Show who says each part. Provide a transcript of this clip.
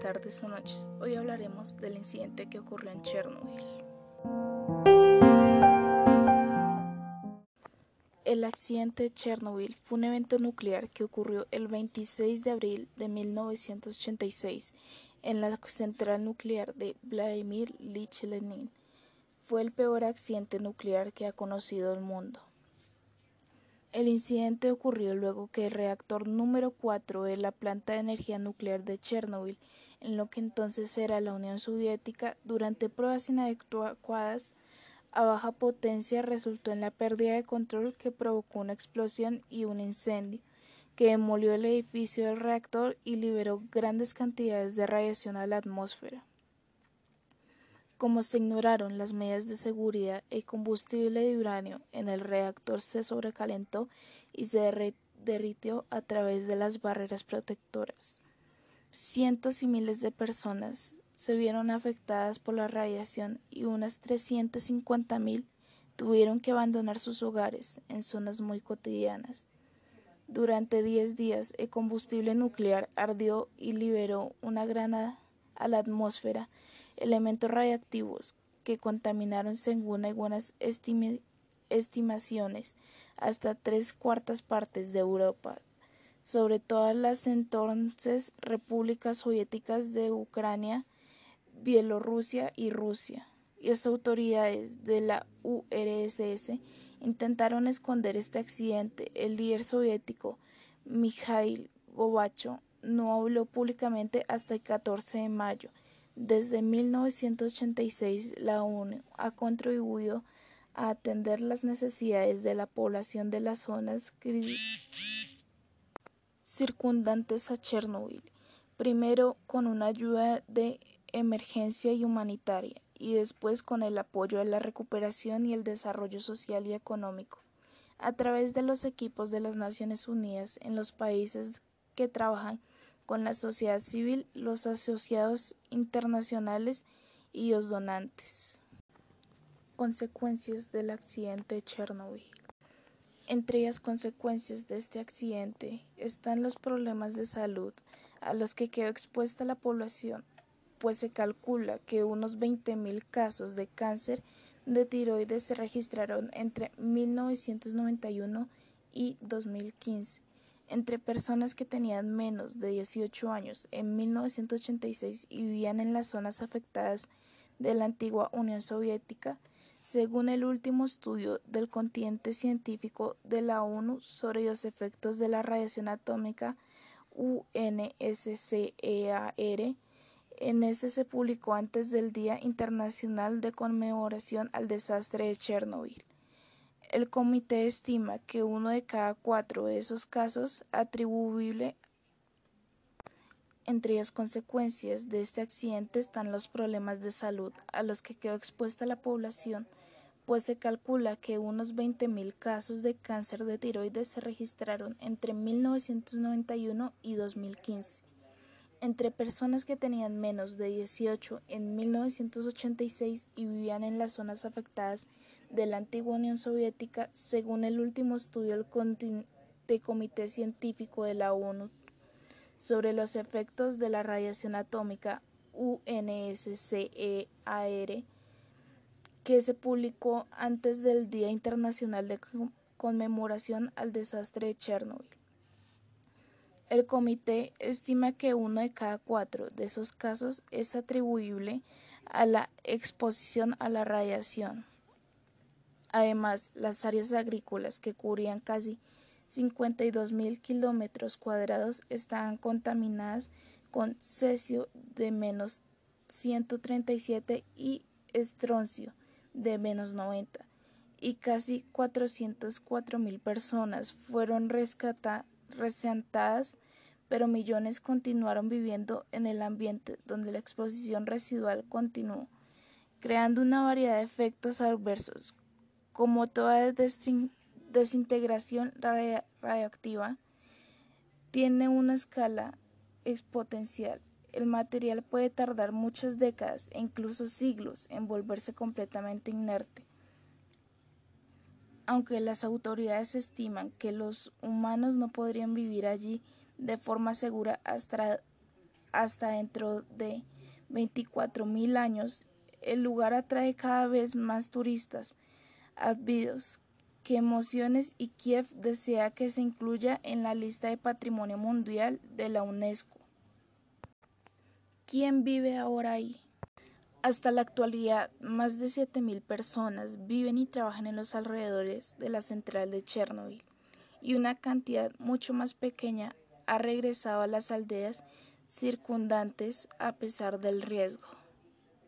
Speaker 1: tardes o noches. Hoy hablaremos del incidente que ocurrió en Chernobyl. El accidente de Chernobyl fue un evento nuclear que ocurrió el 26 de abril de 1986 en la central nuclear de Vladimir Lich Lenin. Fue el peor accidente nuclear que ha conocido el mundo. El incidente ocurrió luego que el reactor número 4 de la planta de energía nuclear de Chernobyl, en lo que entonces era la Unión Soviética, durante pruebas inadecuadas a baja potencia resultó en la pérdida de control que provocó una explosión y un incendio, que demolió el edificio del reactor y liberó grandes cantidades de radiación a la atmósfera. Como se ignoraron las medidas de seguridad, el combustible de uranio en el reactor se sobrecalentó y se derritió a través de las barreras protectoras. Cientos y miles de personas se vieron afectadas por la radiación y unas 350.000 tuvieron que abandonar sus hogares en zonas muy cotidianas. Durante 10 días el combustible nuclear ardió y liberó una granada a la atmósfera elementos radiactivos que contaminaron según algunas estimaciones hasta tres cuartas partes de Europa, sobre todas las entonces repúblicas soviéticas de Ucrania, Bielorrusia y Rusia. Y las autoridades de la URSS intentaron esconder este accidente. El líder soviético Mikhail Gorbachev no habló públicamente hasta el 14 de mayo desde 1986, la ONU ha contribuido a atender las necesidades de la población de las zonas circundantes a Chernobyl, primero con una ayuda de emergencia y humanitaria, y después con el apoyo a la recuperación y el desarrollo social y económico, a través de los equipos de las Naciones Unidas en los países que trabajan con la sociedad civil, los asociados internacionales y los donantes. Consecuencias del accidente de Chernobyl. Entre las consecuencias de este accidente están los problemas de salud a los que quedó expuesta la población, pues se calcula que unos 20.000 casos de cáncer de tiroides se registraron entre 1991 y 2015 entre personas que tenían menos de 18 años en 1986 y vivían en las zonas afectadas de la antigua Unión Soviética, según el último estudio del continente científico de la ONU sobre los efectos de la radiación atómica UNSCEAR, en ese se publicó antes del Día Internacional de Conmemoración al Desastre de Chernobyl. El comité estima que uno de cada cuatro de esos casos atribuible entre las consecuencias de este accidente están los problemas de salud a los que quedó expuesta la población, pues se calcula que unos 20.000 casos de cáncer de tiroides se registraron entre 1991 y 2015. Entre personas que tenían menos de 18 en 1986 y vivían en las zonas afectadas de la antigua Unión Soviética, según el último estudio del Comité Científico de la ONU sobre los efectos de la radiación atómica UNSCEAR, que se publicó antes del Día Internacional de Conmemoración al Desastre de Chernobyl. El comité estima que uno de cada cuatro de esos casos es atribuible a la exposición a la radiación. Además, las áreas agrícolas que cubrían casi 52 mil kilómetros cuadrados estaban contaminadas con cesio de menos 137 y estroncio de menos 90 y casi 404 mil personas fueron rescatadas pero millones continuaron viviendo en el ambiente donde la exposición residual continuó, creando una variedad de efectos adversos como toda desintegración radioactiva, tiene una escala exponencial. El material puede tardar muchas décadas e incluso siglos en volverse completamente inerte. Aunque las autoridades estiman que los humanos no podrían vivir allí de forma segura hasta, hasta dentro de 24.000 años, el lugar atrae cada vez más turistas ávidos que emociones y Kiev desea que se incluya en la lista de Patrimonio Mundial de la UNESCO. ¿Quién vive ahora ahí? Hasta la actualidad, más de 7.000 personas viven y trabajan en los alrededores de la central de Chernobyl y una cantidad mucho más pequeña ha regresado a las aldeas circundantes a pesar del riesgo.